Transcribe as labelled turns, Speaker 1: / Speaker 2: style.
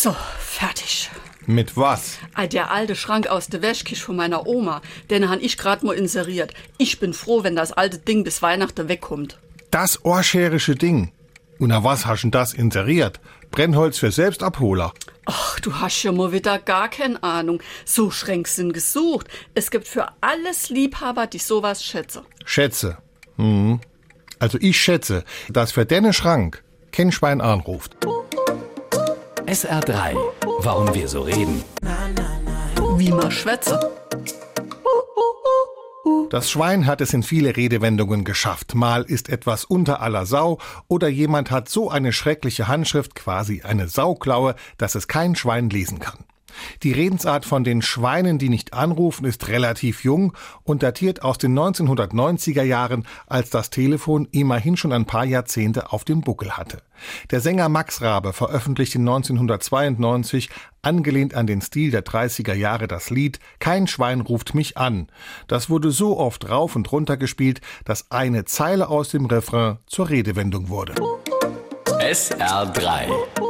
Speaker 1: So, fertig.
Speaker 2: Mit was?
Speaker 1: Ah, Der alte Schrank aus der Wäschküche von meiner Oma, den han ich grad mal inseriert. Ich bin froh, wenn das alte Ding bis Weihnachten wegkommt.
Speaker 2: Das orscherische Ding. Und na was hast denn das inseriert? Brennholz für Selbstabholer.
Speaker 1: Ach, du hast ja mal wieder gar keine Ahnung. So Schränk sind gesucht. Es gibt für alles Liebhaber, die sowas schätzen.
Speaker 2: Schätze. Hm. Also ich schätze, dass für deinen Schrank kein Schwein anruft.
Speaker 3: SR3. Warum wir so reden.
Speaker 1: Wie man schwätze.
Speaker 2: Das Schwein hat es in viele Redewendungen geschafft. Mal ist etwas unter aller Sau oder jemand hat so eine schreckliche Handschrift, quasi eine Sauklaue, dass es kein Schwein lesen kann. Die Redensart von den Schweinen, die nicht anrufen, ist relativ jung und datiert aus den 1990er Jahren, als das Telefon immerhin schon ein paar Jahrzehnte auf dem Buckel hatte. Der Sänger Max Rabe veröffentlichte 1992, angelehnt an den Stil der 30er Jahre, das Lied Kein Schwein ruft mich an. Das wurde so oft rauf und runter gespielt, dass eine Zeile aus dem Refrain zur Redewendung wurde.
Speaker 3: SR3.